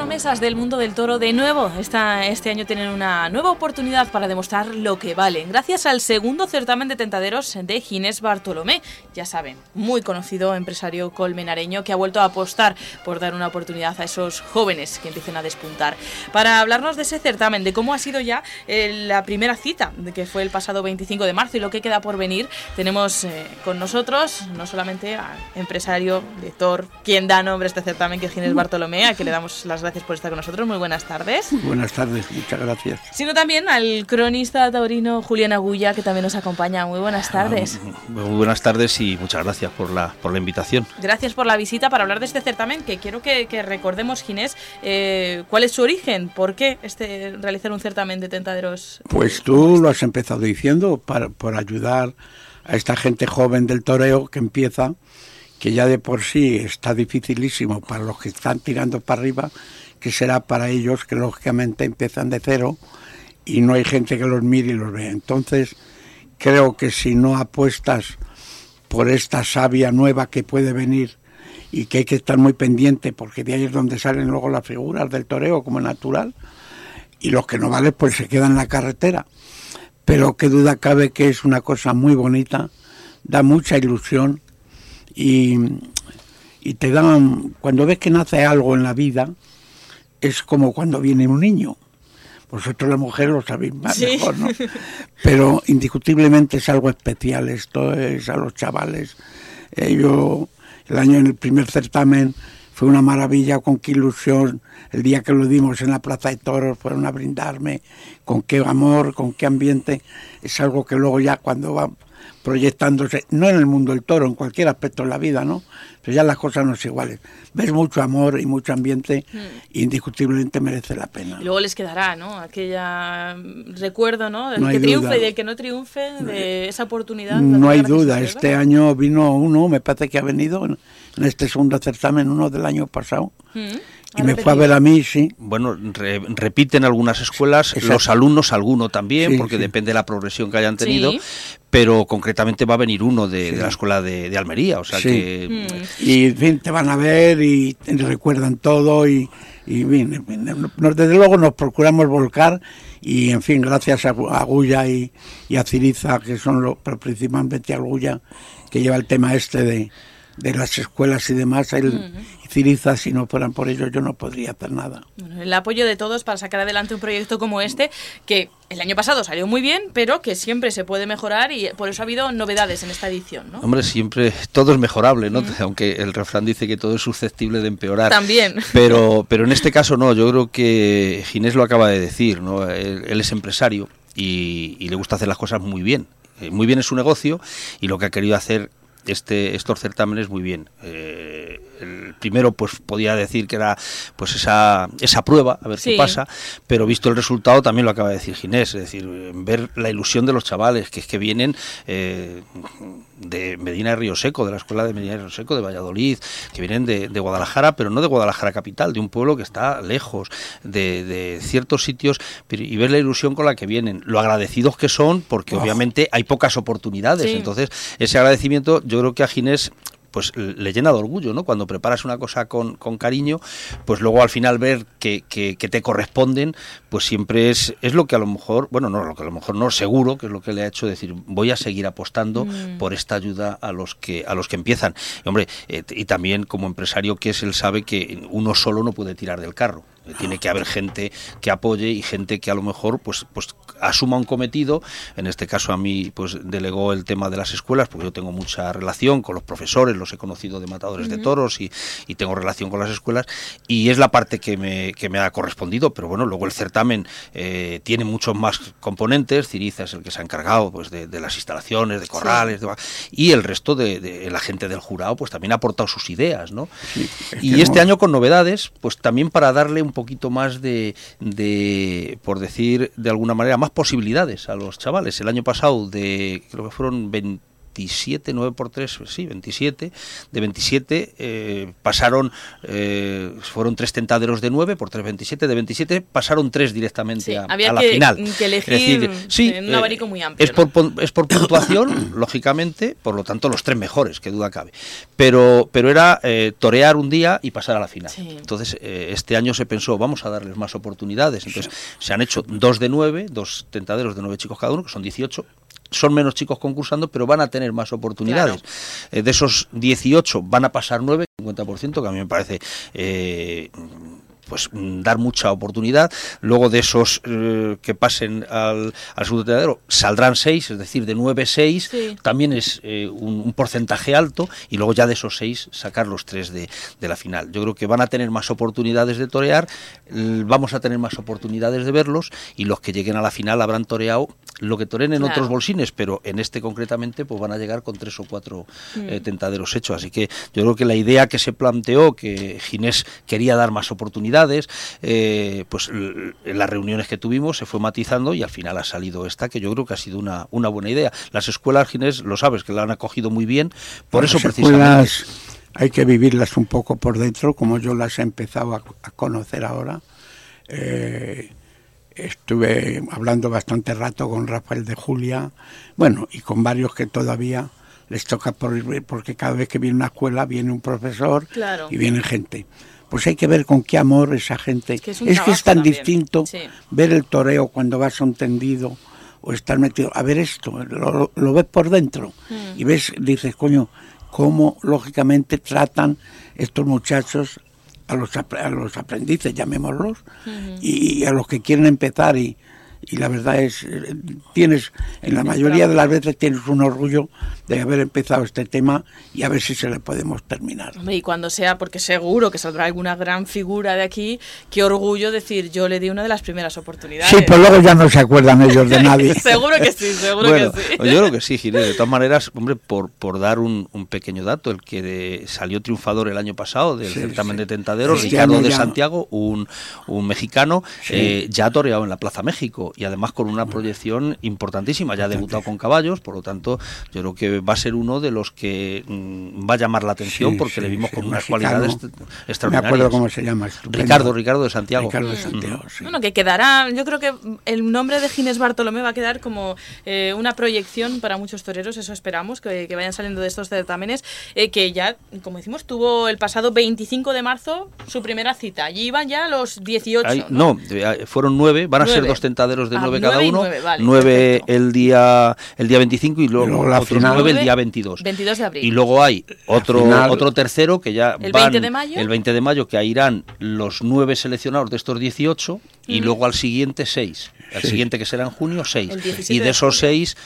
Promesas del mundo del toro de nuevo esta, este año tienen una nueva oportunidad para demostrar lo que valen, gracias al segundo certamen de tentaderos de Ginés Bartolomé. Ya saben, muy conocido empresario colmenareño que ha vuelto a apostar por dar una oportunidad a esos jóvenes que empiecen a despuntar. Para hablarnos de ese certamen, de cómo ha sido ya eh, la primera cita, que fue el pasado 25 de marzo y lo que queda por venir, tenemos eh, con nosotros no solamente al empresario, director, quien da nombre a este certamen, que es Ginés Bartolomé, a que le damos las gracias por estar con nosotros. Muy buenas tardes. Buenas tardes, muchas gracias. Sino también al cronista taurino Julián Agulla, que también nos acompaña. Muy buenas tardes. Muy buenas tardes y muchas gracias por la, por la invitación. Gracias por la visita para hablar de este certamen, que quiero que, que recordemos, Ginés, eh, cuál es su origen, por qué este, realizar un certamen de tentaderos. Pues tú lo has empezado diciendo, para, por ayudar a esta gente joven del toreo que empieza que ya de por sí está dificilísimo para los que están tirando para arriba, que será para ellos que lógicamente empiezan de cero y no hay gente que los mire y los vea. Entonces, creo que si no apuestas por esta savia nueva que puede venir y que hay que estar muy pendiente porque de ahí es donde salen luego las figuras del toreo como natural y los que no valen pues se quedan en la carretera. Pero qué duda cabe que es una cosa muy bonita, da mucha ilusión y, y te dan, cuando ves que nace algo en la vida, es como cuando viene un niño. Vosotros las mujeres lo sabéis más Sí. mejor, ¿no? Pero indiscutiblemente es algo especial. Esto es a los chavales. Eh, yo, el año en el primer certamen, fue una maravilla, con qué ilusión. El día que lo dimos en la Plaza de Toros fueron a brindarme, con qué amor, con qué ambiente. Es algo que luego ya cuando va proyectándose, no en el mundo del toro, en cualquier aspecto de la vida, ¿no? Pero ya las cosas no son iguales. Ves mucho amor y mucho ambiente, y indiscutiblemente merece la pena. Y luego les quedará, ¿no? Aquella mm, recuerdo, ¿no? Del No hay que triunfe duda. y del que no triunfe, de esa oportunidad. No hay duda, este año vino uno, me parece que ha venido en en este segundo certamen, uno del año pasado, Mm. Y me fue a ver a mí, sí. Bueno, re- repiten algunas escuelas, Exacto. los alumnos alguno también, Sí, porque sí. depende de la progresión que hayan tenido, Sí. pero concretamente va a venir uno de, Sí. de la escuela de, de Almería, o sea Sí. que Mm. Y en fin, te van a ver y te recuerdan todo y, y bien, en fin, nos- desde luego nos procuramos volcar y en fin, gracias a, Gu- a Guya y, y a Ciriza, que son los, pero principalmente a Guya, que lleva el tema este de, de las escuelas y demás, él, y Ciriza, si no fueran por ellos yo no podría hacer nada. Bueno, el apoyo de todos para sacar adelante un proyecto como este, que el año pasado salió muy bien, pero que siempre se puede mejorar y por eso ha habido novedades en esta edición, ¿no? Hombre, siempre todo es mejorable, ¿no? Aunque el refrán dice que todo es susceptible de empeorar. También. Pero, pero en este caso no, yo creo que Ginés lo acaba de decir, ¿no? Él, él es empresario y, y le gusta hacer las cosas muy bien. Eh, muy bien es su negocio y lo que ha querido hacer este, estos certámenes muy bien. Eh, el primero, pues podía decir que era pues esa, esa prueba, a ver Sí. qué pasa, pero visto el resultado también lo acaba de decir Ginés, es decir, ver la ilusión de los chavales, que es que vienen eh, de Medina de Río Seco, de la escuela de Medina de Río Seco, de Valladolid, que vienen de, de Guadalajara, pero no de Guadalajara capital, de un pueblo que está lejos de, de ciertos sitios, pero- y ver la ilusión con la que vienen, lo agradecidos que son, porque Oh. obviamente hay pocas oportunidades, Sí. entonces ese agradecimiento yo creo que a Ginés pues le llena de orgullo, ¿no? Cuando preparas una cosa con, con cariño, pues luego al final ver que, que- que te corresponden, pues siempre es, es lo que a lo mejor, bueno, no, lo que a lo mejor no, seguro que es lo que le ha hecho decir, voy a seguir apostando Mm. por esta ayuda a los que, a los que empiezan. Y, hombre, eh, y también como empresario que es, él sabe que uno solo no puede tirar del carro. Tiene que haber gente que apoye y gente que a lo mejor pues, pues asuma un cometido. En este caso a mí pues delegó el tema de las escuelas porque yo tengo mucha relación con los profesores, los he conocido de matadores de toros y, y tengo relación con las escuelas y es la parte que me, que me ha correspondido. Pero bueno, luego el certamen eh, tiene muchos más componentes. Ciriza es el que se ha encargado pues de, de las instalaciones, de corrales, de- y el resto de, de la gente del jurado pues también ha aportado sus ideas, ¿no? Sí, es Y este no- año con novedades, pues también para darle un un poquito más de, de, por decir de alguna manera, más posibilidades a los chavales. El año pasado, de creo que fueron 20 27, 9 por 3, sí, 27. De 27 eh, pasaron, eh, fueron tres tentaderos de 9 por 3, 27. De 27 pasaron tres directamente a, había la que, final. que elegir decir, sí, en un abanico eh, muy amplio. Es, ¿no? por, es por puntuación, lógicamente, por lo tanto los tres mejores, que duda cabe. Pero, pero era eh, torear un día y pasar a la final. Sí. Entonces, eh, este año se pensó, vamos a darles más oportunidades. Entonces, se han hecho dos de 9, dos tentaderos de 9 chicos cada uno, que son 18 son menos chicos concursando, pero van a tener más oportunidades. Eh, de esos 18 van a pasar 9, 50%, que a mí me parece eh, pues mm, dar mucha oportunidad. Luego de esos eh, que pasen al, al saldrán 6, es decir, de 9, 6, Sí. también es eh, un, un porcentaje alto, y luego ya de esos 6 sacar los 3 de, de la final. Yo creo que van a tener más oportunidades de torear, vamos a tener más oportunidades de verlos, y los que lleguen a la final habrán toreado lo que toren en Claro. otros bolsines, pero en este concretamente pues van a llegar con tres o cuatro eh, tentaderos hechos. Así que yo creo que la idea que se planteó, que Ginés quería dar más oportunidades, eh, pues en las reuniones que tuvimos se fue matizando y al final ha salido esta, que yo creo que ha sido una, una buena idea. Las escuelas Ginés, lo sabes, que la han acogido muy bien, por eso precisamente... escuelas hay que vivirlas un poco por dentro, como yo las he empezado a, a conocer ahora. Eh, estuve hablando bastante rato con Rafael de Julia, bueno, y con varios que todavía les toca por ir, porque cada vez que viene una escuela viene un profesor Claro. y viene gente. Pues hay que ver con qué amor esa gente. Es que es tan también. distinto Sí. ver el toreo cuando vas a un tendido o estar metido. A ver esto, lo, ves por dentro Mm. y ves, dices, coño, cómo lógicamente tratan estos muchachos a los, apre- a los aprendices, llamémoslos, y, a los que quieren empezar. Y, y la verdad es, eh, tienes, en la mayoría de las veces tienes un orgullo de haber empezado este tema y a ver si se le podemos terminar. Hombre, y cuando sea, porque seguro que saldrá alguna gran figura de aquí, qué orgullo decir, yo le di una de las primeras oportunidades. Sí, pues luego ya no se acuerdan ellos de nadie. seguro que sí, seguro Bueno, que sí. yo creo que sí, Ginés. De todas maneras, hombre, por, por dar un, un pequeño dato, el que de- salió triunfador el año pasado del Sí, certamen sí. de tentaderos, Este Ricardo de Santiago, un, un mexicano, Sí. eh, ya ha toreado en la Plaza México y además con una proyección importantísima. Ya ha debutado con caballos, por lo tanto, yo creo que va a ser uno de los que mm, va a llamar la atención Sí, porque sí, le vimos sí, con unas mexicano. cualidades est- Me extraordinarias. acuerdo cómo se llama. estupendo. Ricardo, Ricardo de Santiago. Ricardo de Santiago, sí. Bueno, que quedará, yo creo que el nombre de Ginés Bartolomé va a quedar como eh, una proyección para muchos toreros, eso esperamos, que, que vayan saliendo de estos certámenes, eh, que ya, como decimos, tuvo el pasado 25 de marzo su primera cita. Allí iban ya los 18. Ahí- ¿no? no, eh, fueron nueve, van a ser dos tentaderos primeros de ah, 9 cada 9 uno, 9, vale, 9 el día el día 25 y luego, y luego la otros final, 9 el día 22. 22 de abril. Y luego hay otro final, otro tercero que ya el van 20 de mayo. el 20 de mayo que ahí irán los 9 seleccionados de estos 18 y mm. luego al siguiente 6. Al sí. siguiente que será en junio 6. Y de esos 6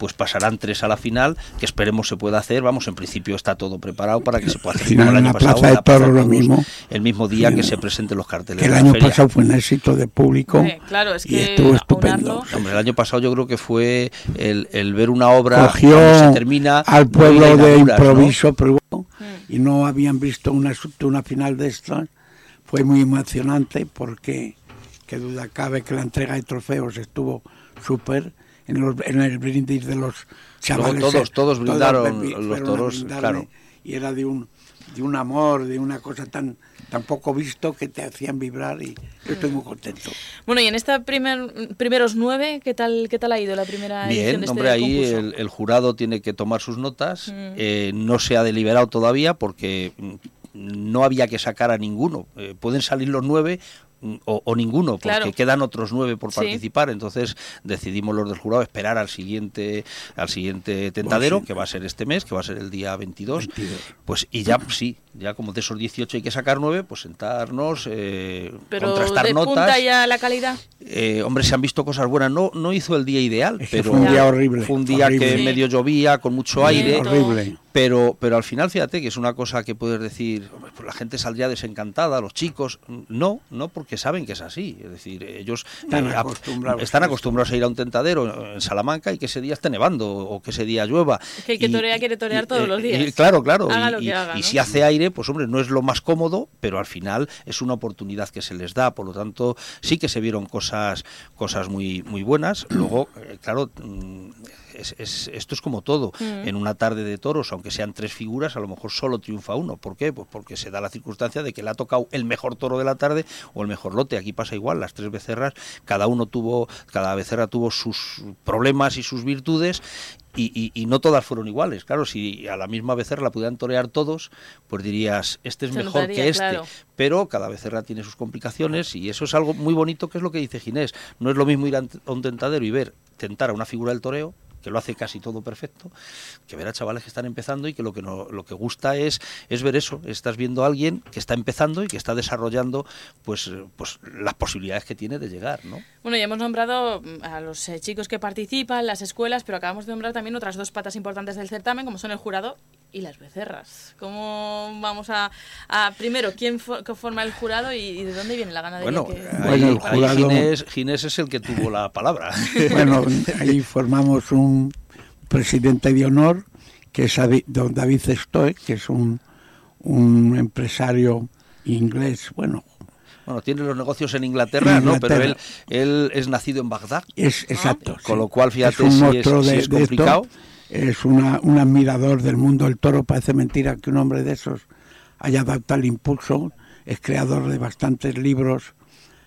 pues pasarán tres a la final, que esperemos se pueda hacer. Vamos, en principio está todo preparado para que se pueda hacer Final como el en año la pasado. Plaza de la Plaza Toros lo mismo. El mismo día Sí, que no. se presenten los carteles. que el de la año feria. pasado fue un éxito de público claro, es y que estuvo estupendo. Hombre, el año pasado yo creo que fue el, el ver una obra cogió cuando se termina al pueblo de inauguras, ¿no? improviso probó, y no habían visto una, una final de estas. Fue muy emocionante porque, qué duda cabe que la entrega de trofeos estuvo súper en, los- en el brindis de los chavales. todos- eh, todos brindaron bebi- los toros, claro. Y era de un, de un amor, de una cosa tan, tan poco visto que te hacían vibrar y yo estoy muy contento. Bueno, y en esta primer, primeros nueve, ¿qué tal, ¿qué tal ha ido la primera edición Bien, de este hombre, ahí el, el jurado tiene que tomar sus notas. Mm. eh, no se ha deliberado todavía porque mm, no había que sacar a ninguno. Eh, pueden salir los nueve o, o ninguno, porque Claro. quedan otros nueve por Sí. participar. Entonces decidimos los del jurado esperar al siguiente al siguiente tentadero, Pues sí. que va a ser este mes, que va a ser el día 22. 22. Pues y ya sí, ya como de esos 18 hay que sacar nueve, pues sentarnos, eh, Pero contrastar de notas. punta ya la calidad. eh, hombre, se han visto cosas buenas. No, no hizo el día ideal, pero fue un día horrible. Fue un día horrible. que Sí. medio llovía, con mucho aire. Horrible. Pero, pero al final, fíjate que es una cosa que puedes decir, hombre, pues la gente saldría desencantada, los chicos. No, no, porque saben que es así. Es decir, ellos Están eh, acostumbrados están acostumbrados a ir a un tentadero en Salamanca y que ese día esté nevando o que ese día llueva. Es que el que Y- torea quiere torear todos eh, los días. y claro, claro. Haga y, lo que y- haga, y ¿no? si hace aire, pues hombre, no es lo más cómodo, pero al final es una oportunidad que se les da. Por lo tanto, sí que se vieron cosas, cosas muy, muy buenas. Luego, eh, claro, mm, es- es- esto es como todo. Mm. En una tarde de toros, aunque sean tres figuras, a lo mejor solo triunfa uno. ¿Por qué? Pues porque se da la circunstancia de que le ha tocado el mejor toro de la tarde o el mejor lote. Aquí pasa igual, las tres becerras, cada uno tuvo, cada becerra tuvo sus problemas y sus virtudes. Y, y- y no todas fueron iguales. Claro, si a la misma becerra pudieran torear todos, pues dirías, este es Se mejor notaría, que este. claro. Pero cada becerra tiene sus complicaciones y eso es algo muy bonito que es lo que dice Ginés. No es lo mismo ir a a un tentadero y ver tentar a una figura del toreo que lo hace casi todo perfecto, que ver a chavales que están empezando y que lo que no, lo que gusta es, es ver eso, estás viendo a alguien que está empezando y que está desarrollando pues, eh, pues las posibilidades que tiene de llegar, ¿no? Bueno, ya hemos nombrado mm, a los eh, chicos que participan, las escuelas, pero acabamos de nombrar también otras dos patas importantes del certamen, como son el jurado y las becerras. ¿Cómo vamos a, a- primero, quién fo- que forma el jurado y, y de dónde viene la ganadería? Bueno, que- ahí, el ahí jurado- Ginés, Ginés es el que tuvo la palabra. Bueno, ahí formamos un presidente de honor, que es don David Stoe, que es un, un empresario inglés, bueno, Bueno, tiene los negocios en Inglaterra, En ¿no? Pero él, él es nacido en Bagdad. es exacto. Con sí. lo cual, fíjate es un si es- monstruo si de, es de esto. Es una, un admirador del mundo del toro. Parece mentira que un hombre de esos haya dado tal impulso. Es creador de bastantes libros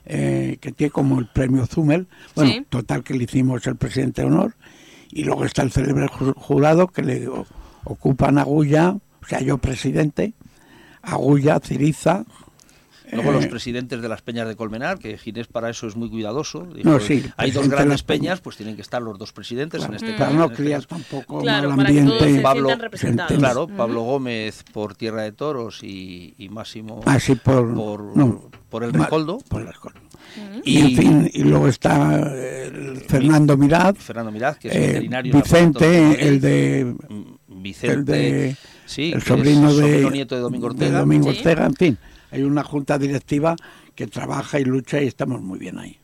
eh, que tiene como el premio Zumel. Bueno, Sí. total que le hicimos el presidente de honor. Y luego está el célebre ju- jurado que le ocupan Agulla, o sea, yo presidente, Agulla, Ciriza. Luego eh, los presidentes de las peñas de Colmenar, que Ginés para eso es muy cuidadoso. Dijo, No, sí, hay dos grandes peñas. pues tienen que estar los dos presidentes Claro, en este para caso. no este criar caso. tampoco Claro, mal ambiente. Pablo-. Claro. Pablo Gómez por Tierra de Toros y, y Máximo Así por, por, no, por el Recoldo. por el Recoldo. Y, Y, en fin, y luego está el Fernando Mirad, Fernando Mirad, que es eh, veterinario. Vicente, el Madrid. de Mm, Vicente, el de sí, el es sobrino de, sobrino nieto de Domingo Ortega. Domingo Sí. Ortega, en fin, hay una junta directiva que trabaja y lucha y estamos muy bien ahí.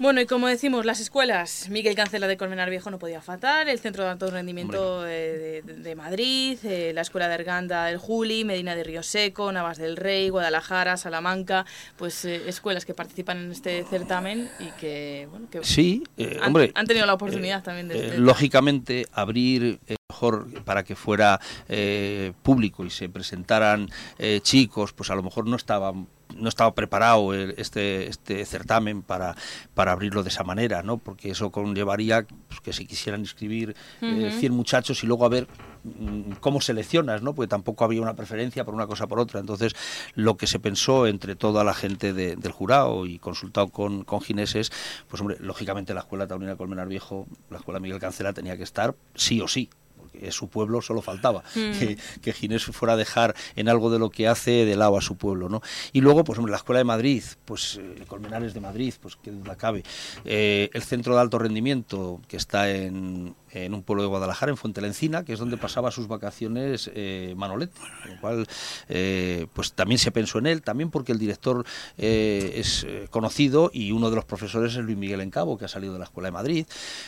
Bueno, y como decimos, las escuelas, Miguel Cancela de Colmenar Viejo no podía faltar, el Centro de Alto Rendimiento eh, de, de Madrid, eh, la Escuela de Erganda del Juli, Medina de Río Seco, Navas del Rey, Guadalajara, Salamanca, pues eh, escuelas que participan en este certamen y que, bueno, que Sí, eh, han, hombre. han tenido la oportunidad también de... de- lógicamente, abrir mejor para que fuera eh, público y se presentaran eh, chicos, pues a lo mejor no estaba no estaba preparado el- este este certamen para para abrirlo de esa manera, ¿no? Porque eso conllevaría pues, que se quisieran inscribir eh, Ujú. 100 muchachos y luego a ver mm, cómo seleccionas, ¿no? Porque tampoco había una preferencia por una cosa o por otra. Entonces, lo que se pensó entre toda la gente de- del jurado y consultado con, con gineses, pues hombre, lógicamente la Escuela Taurina Colmenar Viejo, la Escuela Miguel Cancela tenía que estar sí o sí. Es su pueblo, solo faltaba Mm. que, que Ginés fuera a dejar en algo de lo que hace de lado a su pueblo, ¿no? Y luego, pues hombre, la Escuela de Madrid, pues eh, Colmenares de Madrid, pues que duda cabe, Eh, el Centro de Alto Rendimiento, que está en, en un pueblo de Guadalajara, en Fuente la Encina, que es donde pasaba sus vacaciones eh, Manolet, con lo cual, eh, pues también se pensó en él, también porque el director eh, es conocido y uno de los profesores es Luis Miguel Encabo, que ha salido de la Escuela de Madrid.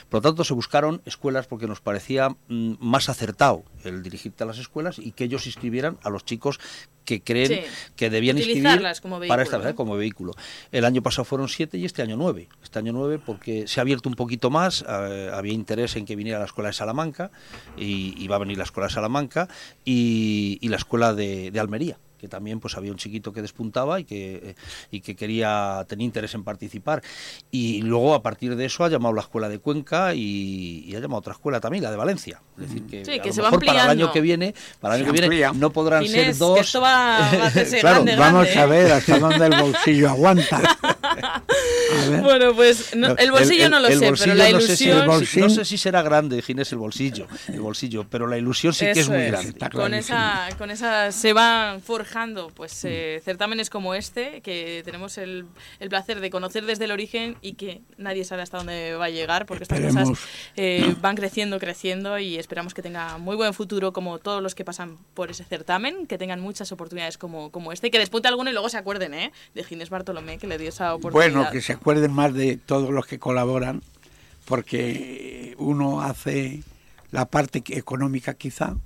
Por lo tanto, se buscaron escuelas porque nos parecía mm, más acertado el dirigirte a las escuelas y que ellos inscribieran a los chicos que creen Sí. que debían inscribir como para vehículo, esta ¿no? como vehículo. El año pasado fueron siete y este año nueve. Este año nueve porque se ha abierto un poquito más, eh, había interés en que viniera la escuela de Salamanca y, y va a venir la escuela de Salamanca y, y la escuela de, de Almería que también pues había un chiquito que despuntaba y que eh, y que quería tenía interés en participar. Y luego a partir de eso ha llamado la escuela de Cuenca y, y ha llamado otra escuela también la de Valencia. Es decir que, Sí, a que lo se va mejor para el año que viene para el Se año que viene no podrán Inés, ser que dos. esto va- va a hacerse Claro, grande, Vamos grande, a ¿eh? ver hasta dónde el bolsillo aguanta. bueno, pues el bolsillo no lo sé, pero la ilusión... No sé, si, será grande, Ginés, el bolsillo, el bolsillo, pero la ilusión sí que es muy grande. Con esa, con esa se van forjando pues eh, certámenes como este, que tenemos el, el, placer de conocer desde el origen y que nadie sabe hasta dónde va a llegar, porque estas cosas eh, van creciendo, creciendo y esperamos que tenga muy buen futuro como todos los que pasan por ese certamen, que tengan muchas oportunidades como, como este, que despunte alguno y luego se acuerden ¿eh? de Ginés Bartolomé, que le dio esa oportunidad. Bueno, que se acuerden más de todos los que colaboran, porque uno hace la parte económica quizá,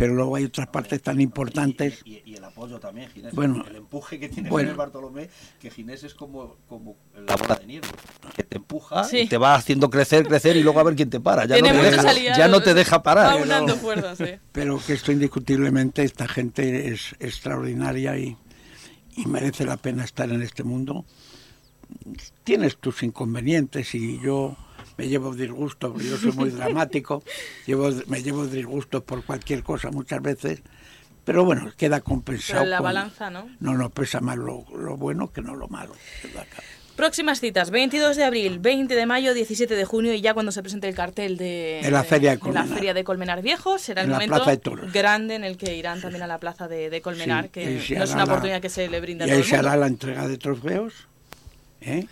pero luego hay otras partes tan importantes. Y, el apoyo también, Ginés. Bueno, el empuje que tiene Ginés Bartolomé, que Ginés es como, como la bola de nieve, que te empuja y te va haciendo crecer, crecer y luego a ver quién te para. Ya, no te, deja, ya no te deja parar. Pero que esto indiscutiblemente, esta gente es extraordinaria y, y merece la pena estar en este mundo. Tienes tus inconvenientes y yo me llevo disgusto, porque yo soy muy dramático, llevo, me llevo disgustos por cualquier cosa muchas veces, pero bueno, queda compensado. la balanza, ¿no? No, no, pesa más lo, bueno que no lo malo. Próximas citas, 22 de abril, 20 de mayo, 17 de junio y ya cuando se presente el cartel de, la, feria de, Colmenar. la feria de Colmenar Viejo, será el momento grande en el que irán también a la plaza de, Colmenar, que no es una oportunidad que se le brinda a Y ahí se hará la entrega de trofeos. ¿eh?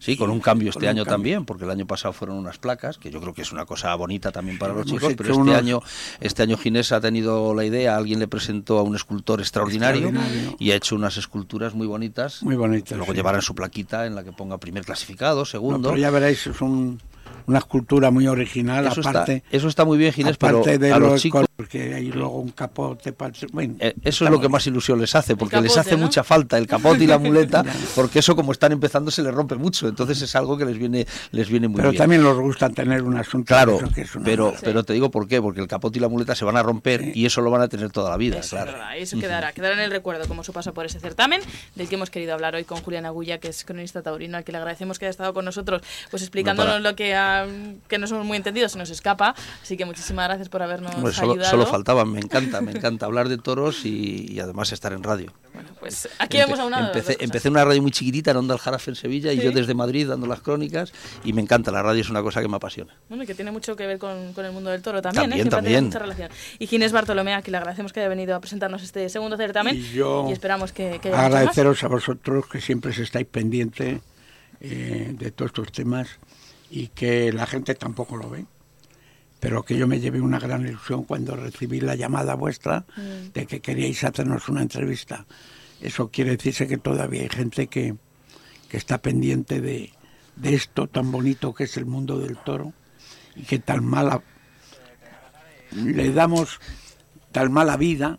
Sí, con un cambio este año también, porque el año pasado fueron unas placas, que yo creo que es una cosa bonita también para los chicos, pero este año este año Ginés ha tenido la idea, alguien le presentó a un escultor extraordinario, y ha hecho unas esculturas muy bonitas. Muy bonitas. Luego llevarán su plaquita en la que ponga primer clasificado, segundo. pero ya veréis, es una escultura muy original, eso aparte. Está, eso está muy bien, Ginés, pero a los chicos porque hay luego un capote para... Eh, eso es lo que más ilusión les hace, porque les hace mucha falta el capote y la muleta, porque eso como están empezando se les rompe mucho, entonces es algo que les viene les viene muy pero bien. Pero también les gusta tener un asunto. Claro, pero, pero te digo por qué, porque el capote y la muleta se van a romper y eso lo van a tener toda la vida, eso claro. eso quedará, quedará en el recuerdo como su paso por ese certamen, del que hemos querido hablar hoy con Julián Agulla, que es cronista taurino, al que le agradecemos que haya estado con nosotros, pues explicándonos lo que, que no somos muy entendidos, se nos escapa, así que muchísimas gracias por habernos ayudado. Solo faltaba, encanta, me encanta hablar de toros y, además estar en radio. Bueno, pues aquí vamos a una empecé, empecé en una radio muy chiquitita en Onda El Jarafe en Sevilla y yo desde Madrid dando las crónicas y me encanta, la radio es una cosa que me apasiona. Bueno, y que tiene mucho que ver con, con el mundo del toro también, también ¿eh? también. Mucha relación. Y Ginés Bartolomé, a quien le agradecemos que haya venido a presentarnos este segundo certamen y, yo y esperamos que, que agradeceros a vosotros que siempre estáis pendientes eh, de todos estos temas y que la gente tampoco lo ve pero que yo me llevé una gran ilusión cuando recibí la llamada vuestra mm. de que queríais hacernos una entrevista. Eso quiere decirse que todavía hay gente que, está pendiente de, esto tan bonito que es el mundo del toro y que tan mala le damos tan mala vida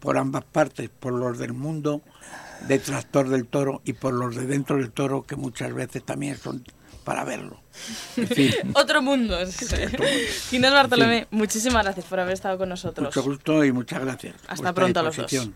por ambas partes, por los del mundo detractor del toro y por los de dentro del toro que muchas veces también son para verlo. Otro mundo. Ginés Bartolomé, muchísimas gracias por haber estado con nosotros. Mucho gusto y muchas gracias. Hasta pronto a los dos.